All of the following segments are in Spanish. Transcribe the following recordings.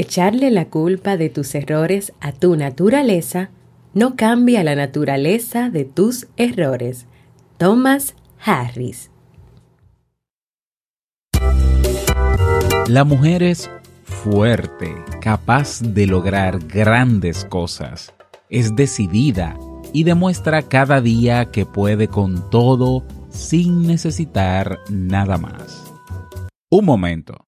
Echarle la culpa de tus errores a tu naturaleza no cambia la naturaleza de tus errores. Thomas Harris. La mujer es fuerte, capaz de lograr grandes cosas. Es decidida y demuestra cada día que puede con todo sin necesitar nada más. Un momento.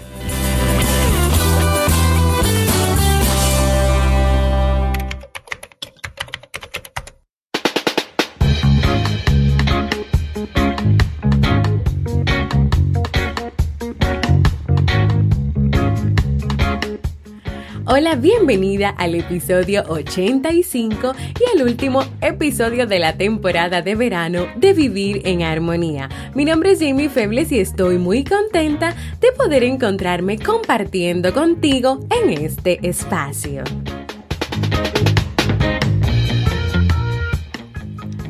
Hola, bienvenida al episodio 85 y al último episodio de la temporada de verano de Vivir en Armonía. Mi nombre es Jamie Febles y estoy muy contenta de poder encontrarme compartiendo contigo en este espacio.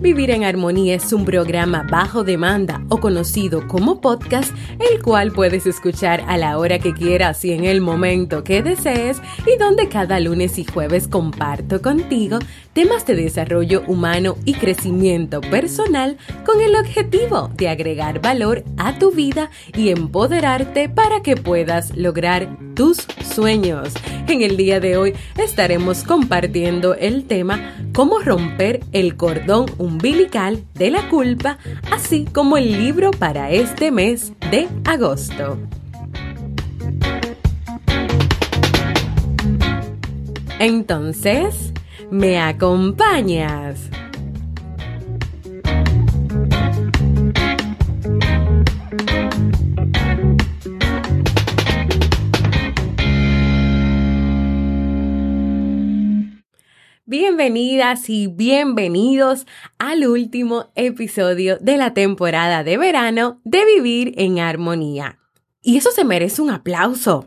Vivir en Armonía es un programa bajo demanda o conocido como podcast, el cual puedes escuchar a la hora que quieras y en el momento que desees y donde cada lunes y jueves comparto contigo temas de desarrollo humano y crecimiento personal con el objetivo de agregar valor a tu vida y empoderarte para que puedas lograr tus sueños. En el día de hoy estaremos compartiendo el tema cómo romper el cordón umbilical de la culpa, así como el libro para este mes de agosto. Entonces, ¿me acompañas? Bienvenidas y bienvenidos al último episodio de la temporada de verano de Vivir en Armonía. Y eso se merece un aplauso.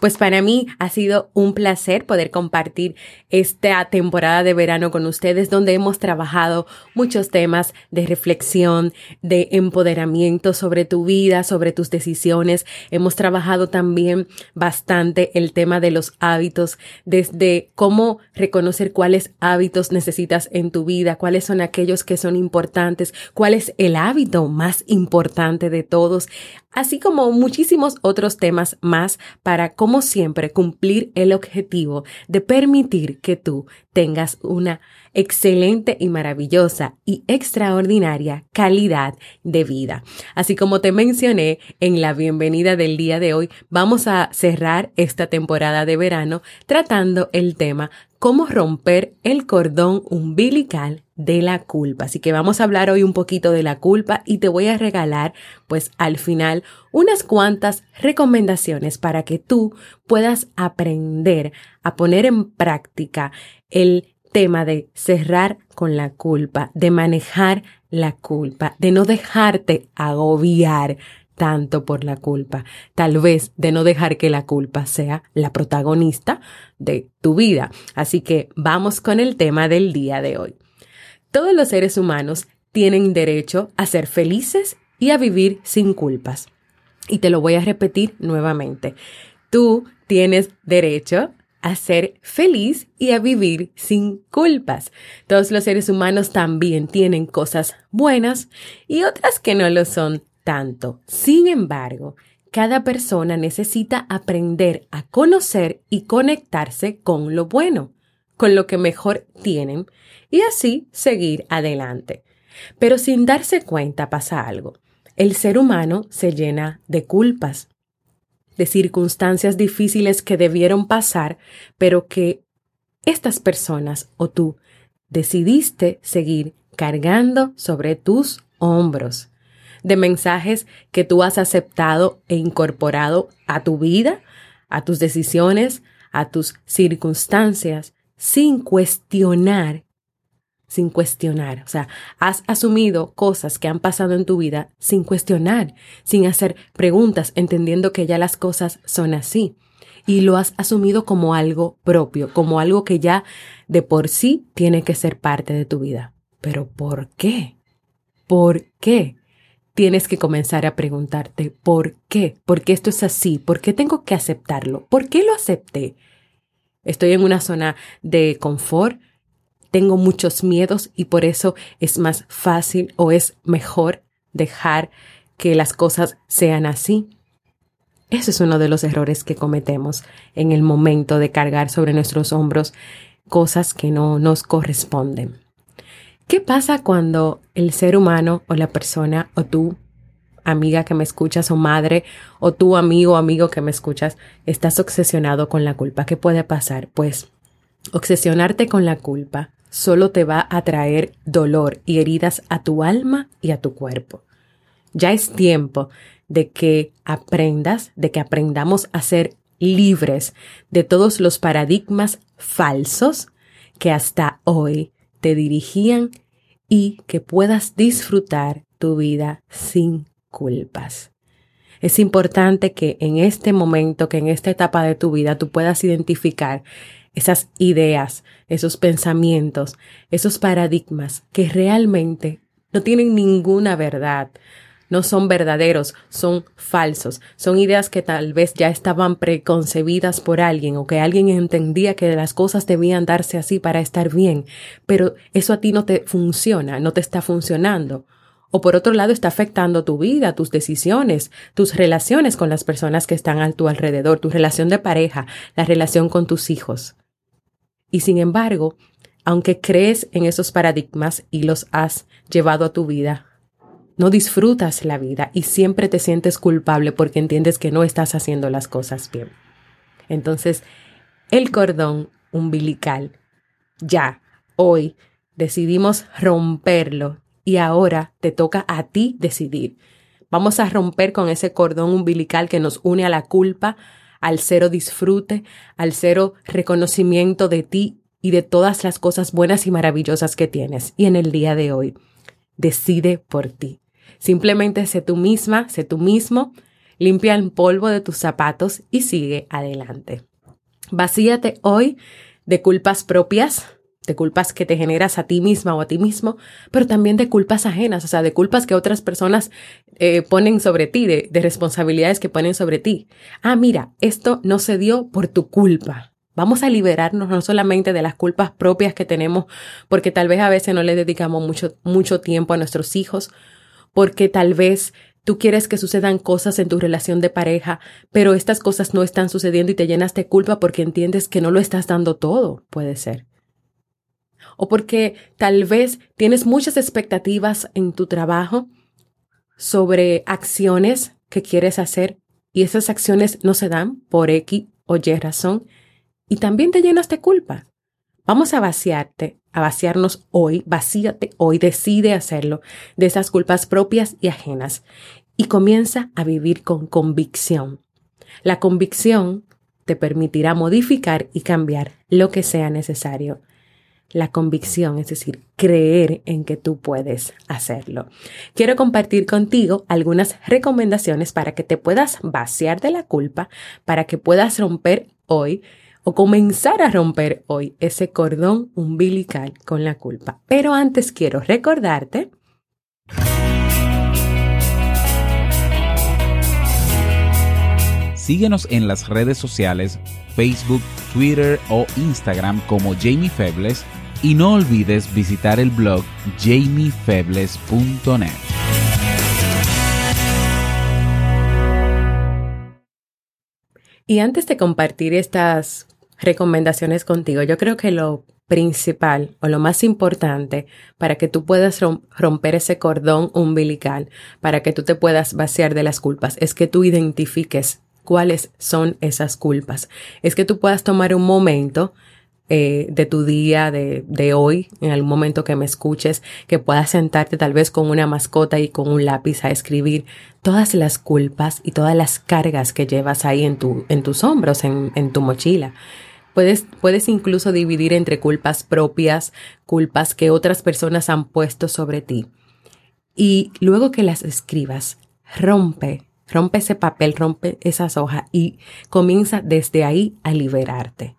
Pues para mí ha sido un placer poder compartir esta temporada de verano con ustedes donde hemos trabajado muchos temas de reflexión, de empoderamiento sobre tu vida, sobre tus decisiones. Hemos trabajado también bastante el tema de los hábitos, desde cómo reconocer cuáles hábitos necesitas en tu vida, cuáles son aquellos que son importantes, cuál es el hábito más importante de todos, así como muchísimos otros temas más para, como siempre, cumplir el objetivo de permitir que tú tengas una excelente y maravillosa y extraordinaria calidad de vida. Así como te mencioné en la bienvenida del día de hoy, vamos a cerrar esta temporada de verano tratando el tema cómo romper el cordón umbilical de la culpa. Así que vamos a hablar hoy un poquito de la culpa y te voy a regalar pues al final unas cuantas recomendaciones para que tú puedas aprender a poner en práctica el tema de cerrar con la culpa, de manejar la culpa, de no dejarte agobiar tanto por la culpa, tal vez de no dejar que la culpa sea la protagonista de tu vida. Así que vamos con el tema del día de hoy. Todos los seres humanos tienen derecho a ser felices y a vivir sin culpas. Y te lo voy a repetir nuevamente. Tú tienes derecho a ser feliz y a vivir sin culpas. Todos los seres humanos también tienen cosas buenas y otras que no lo son tanto. Sin embargo, cada persona necesita aprender a conocer y conectarse con lo bueno, con lo que mejor tienen, y así seguir adelante. Pero sin darse cuenta pasa algo. El ser humano se llena de culpas de circunstancias difíciles que debieron pasar, pero que estas personas o tú decidiste seguir cargando sobre tus hombros de mensajes que tú has aceptado e incorporado a tu vida, a tus decisiones, a tus circunstancias, sin cuestionar, sin cuestionar. O sea, has asumido cosas que han pasado en tu vida sin cuestionar, sin hacer preguntas, entendiendo que ya las cosas son así. Y lo has asumido como algo propio, como algo que ya de por sí tiene que ser parte de tu vida. Pero ¿por qué? ¿Por qué? Tienes que comenzar a preguntarte, ¿por qué? ¿Por qué esto es así? ¿Por qué tengo que aceptarlo? ¿Por qué lo acepté? Estoy en una zona de confort, tengo muchos miedos y por eso es más fácil o es mejor dejar que las cosas sean así. Eso es uno de los errores que cometemos en el momento de cargar sobre nuestros hombros cosas que no nos corresponden. ¿Qué pasa cuando el ser humano o la persona o tú, amiga que me escuchas o madre o tú amigo o amigo que me escuchas, estás obsesionado con la culpa? ¿Qué puede pasar? Pues obsesionarte con la culpa solo te va a traer dolor y heridas a tu alma y a tu cuerpo. Ya es tiempo de que aprendas, de que aprendamos a ser libres de todos los paradigmas falsos que hasta hoy dirigían y que puedas disfrutar tu vida sin culpas. Es importante que en este momento, que en esta etapa de tu vida tú puedas identificar esas ideas, esos pensamientos, esos paradigmas que realmente no tienen ninguna verdad, no son verdaderos, son falsos, son ideas que tal vez ya estaban preconcebidas por alguien o que alguien entendía que las cosas debían darse así para estar bien, pero eso a ti no te funciona, no te está funcionando. O por otro lado está afectando tu vida, tus decisiones, tus relaciones con las personas que están a tu alrededor, tu relación de pareja, la relación con tus hijos. Y sin embargo, aunque crees en esos paradigmas y los has llevado a tu vida, no disfrutas la vida y siempre te sientes culpable porque entiendes que no estás haciendo las cosas bien. Entonces, el cordón umbilical, ya, hoy, decidimos romperlo y ahora te toca a ti decidir. Vamos a romper con ese cordón umbilical que nos une a la culpa, al cero disfrute, al cero reconocimiento de ti y de todas las cosas buenas y maravillosas que tienes. Y en el día de hoy, decide por ti. Simplemente sé tú misma, sé tú mismo, limpia el polvo de tus zapatos y sigue adelante. Vacíate hoy de culpas propias, de culpas que te generas a ti misma o a ti mismo, pero también de culpas ajenas, o sea, de culpas que otras personas eh, ponen sobre ti, de, de responsabilidades que ponen sobre ti. Ah, mira, esto no se dio por tu culpa. Vamos a liberarnos no solamente de las culpas propias que tenemos, porque tal vez a veces no le dedicamos mucho, mucho tiempo a nuestros hijos, porque tal vez tú quieres que sucedan cosas en tu relación de pareja, pero estas cosas no están sucediendo y te llenas de culpa porque entiendes que no lo estás dando todo, puede ser o porque tal vez tienes muchas expectativas en tu trabajo sobre acciones que quieres hacer y esas acciones no se dan por X o Y razón y también te llenas de culpa. Vamos a vaciarte, a vaciarnos hoy, vacíate hoy, decide hacerlo de esas culpas propias y ajenas y comienza a vivir con convicción. La convicción te permitirá modificar y cambiar lo que sea necesario la convicción, es decir, creer en que tú puedes hacerlo. Quiero compartir contigo algunas recomendaciones para que te puedas vaciar de la culpa, para que puedas romper hoy o comenzar a romper hoy ese cordón umbilical con la culpa. Pero antes quiero recordarte Síguenos en las redes sociales, Facebook, Twitter o Instagram como Jamie Febles y no olvides visitar el blog jamiefebles.net. Y antes de compartir estas recomendaciones contigo, yo creo que lo principal o lo más importante para que tú puedas romper ese cordón umbilical, para que tú te puedas vaciar de las culpas, es que tú identifiques cuáles son esas culpas. Es que tú puedas tomar un momento eh, de tu día, de, de hoy, en algún momento que me escuches, que puedas sentarte tal vez con una mascota y con un lápiz a escribir todas las culpas y todas las cargas que llevas ahí en, tu, en tus hombros, en, en tu mochila. Puedes, puedes incluso dividir entre culpas propias, culpas que otras personas han puesto sobre ti. Y luego que las escribas, rompe, rompe ese papel, rompe esas hojas y comienza desde ahí a liberarte.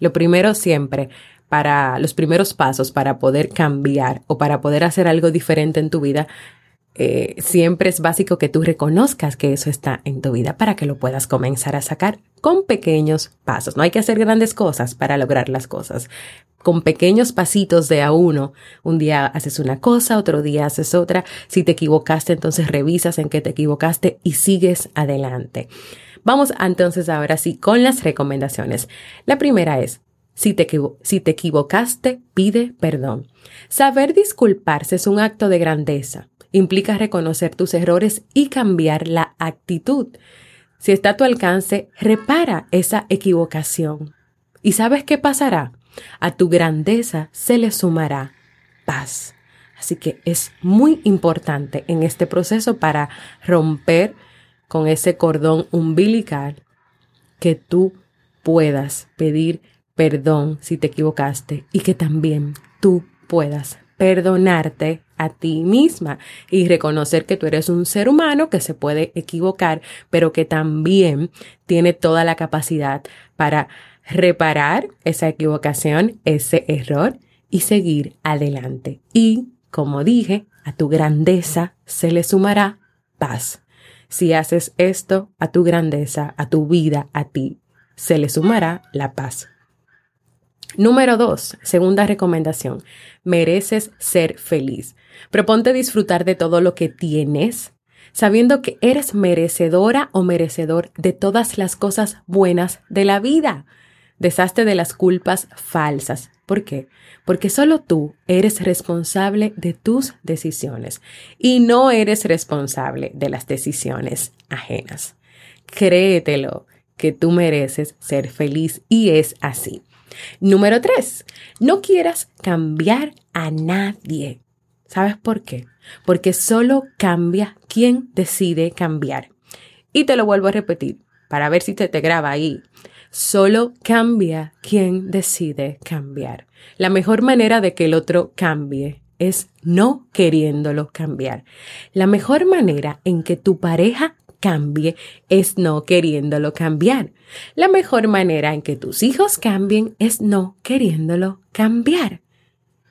Lo primero siempre, para los primeros pasos para poder cambiar o para poder hacer algo diferente en tu vida, eh, siempre es básico que tú reconozcas que eso está en tu vida para que lo puedas comenzar a sacar con pequeños pasos. No hay que hacer grandes cosas para lograr las cosas. Con pequeños pasitos de a uno. Un día haces una cosa, otro día haces otra. Si te equivocaste, entonces revisas en qué te equivocaste y sigues adelante. Vamos entonces ahora sí con las recomendaciones. La primera es, si te, si te equivocaste, pide perdón. Saber disculparse es un acto de grandeza. Implica reconocer tus errores y cambiar la actitud. Si está a tu alcance, repara esa equivocación. ¿Y sabes qué pasará? A tu grandeza se le sumará paz. Así que es muy importante en este proceso para romper con ese cordón umbilical que tú puedas pedir perdón si te equivocaste y que también tú puedas perdonarte a ti misma y reconocer que tú eres un ser humano que se puede equivocar, pero que también tiene toda la capacidad para reparar esa equivocación, ese error y seguir adelante. Y, como dije, a tu grandeza se le sumará paz. Si haces esto a tu grandeza, a tu vida, a ti, se le sumará la paz. Número dos, segunda recomendación, mereces ser feliz. Proponte disfrutar de todo lo que tienes, sabiendo que eres merecedora o merecedor de todas las cosas buenas de la vida. Deshazte de las culpas falsas. ¿Por qué? Porque solo tú eres responsable de tus decisiones y no eres responsable de las decisiones ajenas. Créetelo que tú mereces ser feliz y es así. Número tres, no quieras cambiar a nadie. ¿Sabes por qué? Porque solo cambia quien decide cambiar. Y te lo vuelvo a repetir para ver si te, te graba ahí. Solo cambia quien decide cambiar. La mejor manera de que el otro cambie es no queriéndolo cambiar. La mejor manera en que tu pareja cambie es no queriéndolo cambiar. La mejor manera en que tus hijos cambien es no queriéndolo cambiar.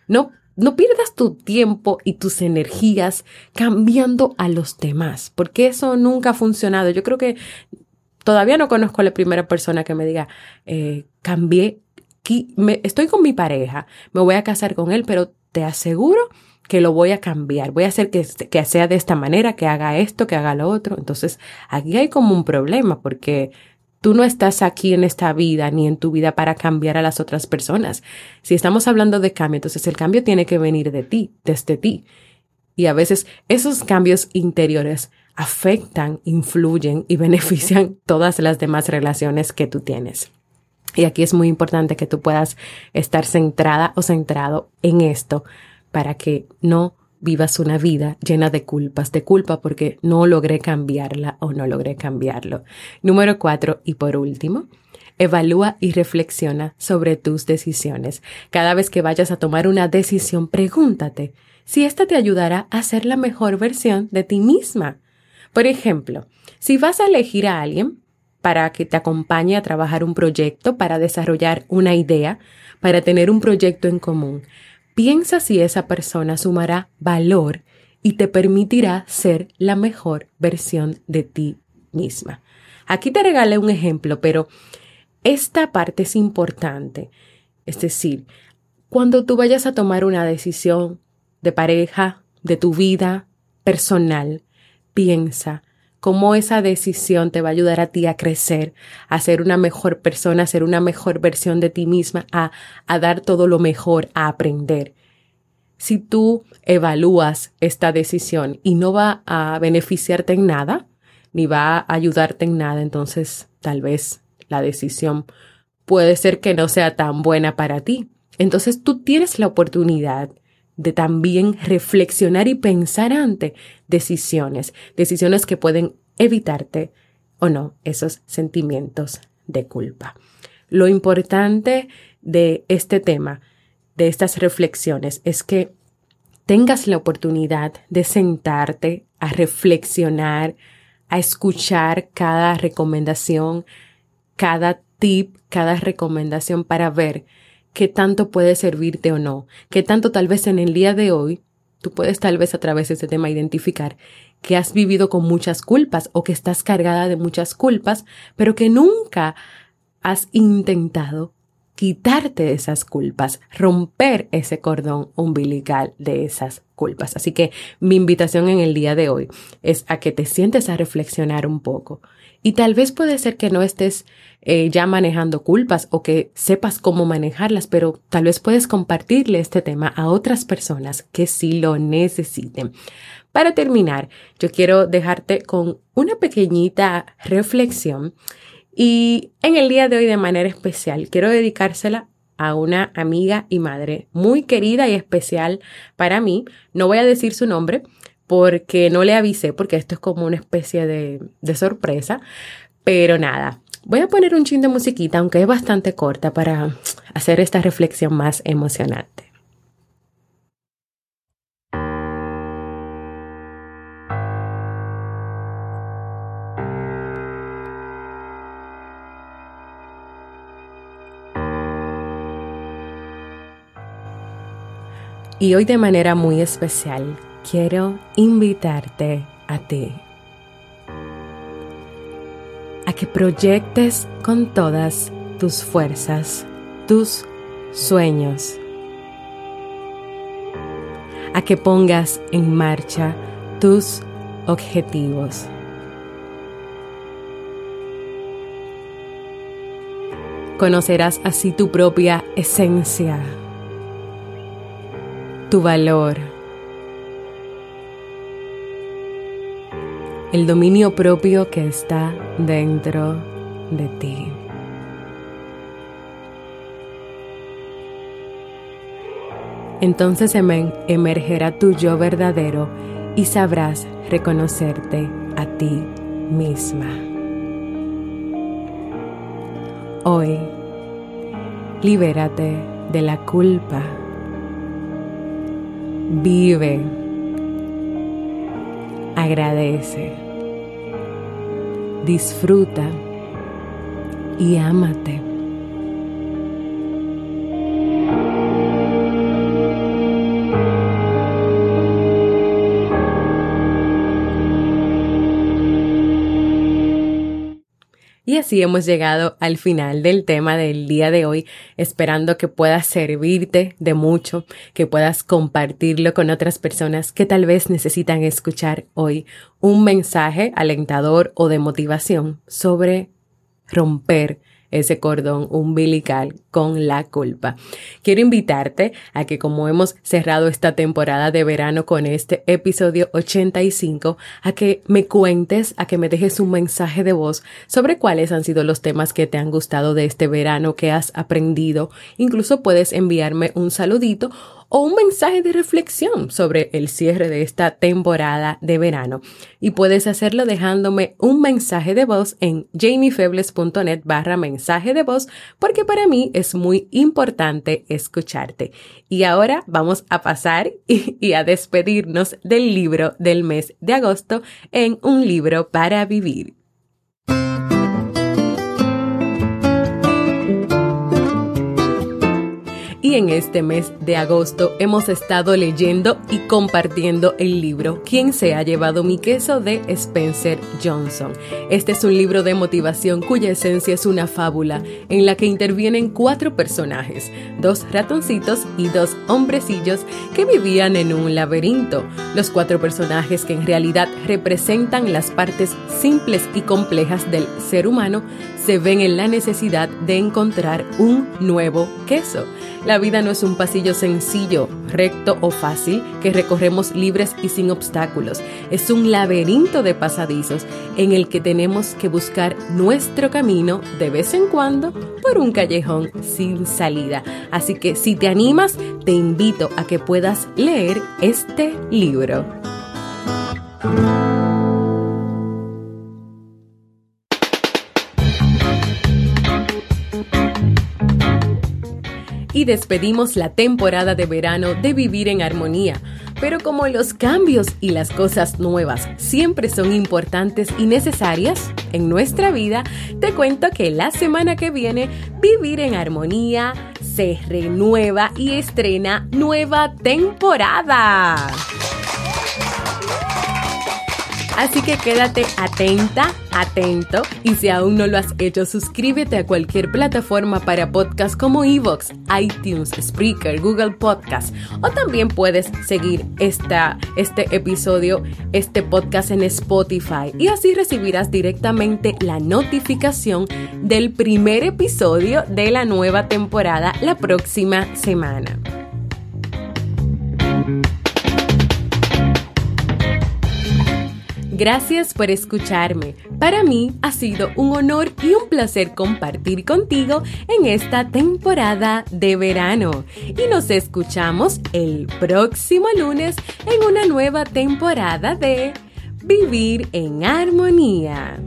No, no pierdas tu tiempo y tus energías cambiando a los demás, porque eso nunca ha funcionado. Yo creo que todavía no conozco a la primera persona que me diga, eh, cambié, estoy con mi pareja, me voy a casar con él, pero te aseguro que lo voy a cambiar, voy a hacer que, que sea de esta manera, que haga esto, que haga lo otro. Entonces, aquí hay como un problema porque Tú no estás aquí en esta vida ni en tu vida para cambiar a las otras personas. Si estamos hablando de cambio, entonces el cambio tiene que venir de ti, desde ti. Y a veces esos cambios interiores afectan, influyen y benefician todas las demás relaciones que tú tienes. Y aquí es muy importante que tú puedas estar centrada o centrado en esto para que no vivas una vida llena de culpas, de culpa porque no logré cambiarla o no logré cambiarlo. Número cuatro y por último, evalúa y reflexiona sobre tus decisiones. Cada vez que vayas a tomar una decisión, pregúntate si esta te ayudará a ser la mejor versión de ti misma. Por ejemplo, si vas a elegir a alguien para que te acompañe a trabajar un proyecto, para desarrollar una idea, para tener un proyecto en común, piensa si esa persona sumará valor y te permitirá ser la mejor versión de ti misma. Aquí te regalé un ejemplo, pero esta parte es importante. Es decir, cuando tú vayas a tomar una decisión de pareja, de tu vida personal, piensa cómo esa decisión te va a ayudar a ti a crecer, a ser una mejor persona, a ser una mejor versión de ti misma, a, a dar todo lo mejor, a aprender. Si tú evalúas esta decisión y no va a beneficiarte en nada, ni va a ayudarte en nada, entonces tal vez la decisión puede ser que no sea tan buena para ti. Entonces tú tienes la oportunidad de también reflexionar y pensar ante decisiones, decisiones que pueden evitarte o no esos sentimientos de culpa. Lo importante de este tema, de estas reflexiones, es que tengas la oportunidad de sentarte a reflexionar, a escuchar cada recomendación, cada tip, cada recomendación para ver qué tanto puede servirte o no, qué tanto tal vez en el día de hoy tú puedes tal vez a través de este tema identificar que has vivido con muchas culpas o que estás cargada de muchas culpas, pero que nunca has intentado quitarte esas culpas, romper ese cordón umbilical de esas culpas. Así que mi invitación en el día de hoy es a que te sientes a reflexionar un poco. Y tal vez puede ser que no estés eh, ya manejando culpas o que sepas cómo manejarlas, pero tal vez puedes compartirle este tema a otras personas que sí lo necesiten. Para terminar, yo quiero dejarte con una pequeñita reflexión y en el día de hoy de manera especial quiero dedicársela a una amiga y madre muy querida y especial para mí. No voy a decir su nombre porque no le avisé, porque esto es como una especie de, sorpresa. Pero nada, voy a poner un chin de musiquita, aunque es bastante corta, para hacer esta reflexión más emocionante. Y hoy de manera muy especial quiero invitarte a ti. A que proyectes con todas tus fuerzas tus sueños, a que pongas en marcha tus objetivos. Conocerás así tu propia esencia tu valor, el dominio propio que está dentro de ti. Entonces emergerá tu yo verdadero y sabrás reconocerte a ti misma. Hoy, libérate de la culpa Vive. Agradece. Disfruta y ámate. Y así hemos llegado al final del tema del día de hoy, esperando que pueda servirte de mucho, que puedas compartirlo con otras personas que tal vez necesitan escuchar hoy un mensaje alentador o de motivación sobre romper ese cordón umbilical con la culpa. Quiero invitarte a que como hemos cerrado esta temporada de verano con este episodio 85, a que me cuentes, a que me dejes un mensaje de voz sobre cuáles han sido los temas que te han gustado de este verano, que has aprendido. Incluso puedes enviarme un saludito o un mensaje de reflexión sobre el cierre de esta temporada de verano. Y puedes hacerlo dejándome un mensaje de voz en jamiefebles.net barra mensaje de voz porque para mí es muy importante escucharte. Y ahora vamos a pasar y, y a despedirnos del libro del mes de agosto en un libro para vivir. Y en este mes de agosto hemos estado leyendo y compartiendo el libro ¿Quién se ha llevado mi queso? de Spencer Johnson. Este es un libro de motivación cuya esencia es una fábula en la que intervienen cuatro personajes, dos ratoncitos y dos hombrecillos que vivían en un laberinto. Los cuatro personajes que en realidad representan las partes simples y complejas del ser humano se ven en la necesidad de encontrar un nuevo queso. La vida no es un pasillo sencillo, recto o fácil que recorremos libres y sin obstáculos. Es un laberinto de pasadizos en el que tenemos que buscar nuestro camino de vez en cuando por un callejón sin salida. Así que si te animas, te invito a que puedas leer este libro. Y despedimos la temporada de verano de Vivir en Armonía. Pero como los cambios y las cosas nuevas siempre son importantes y necesarias en nuestra vida, te cuento que la semana que viene Vivir en Armonía se renueva y estrena nueva temporada. Así que quédate atenta, atento y si aún no lo has hecho, suscríbete a cualquier plataforma para podcast como Evox, iTunes, Spreaker, Google Podcast o también puedes seguir esta, este episodio, este podcast en Spotify y así recibirás directamente la notificación del primer episodio de la nueva temporada la próxima semana. Gracias por escucharme. Para mí ha sido un honor y un placer compartir contigo en esta temporada de verano. Y nos escuchamos el próximo lunes en una nueva temporada de Vivir en Armonía.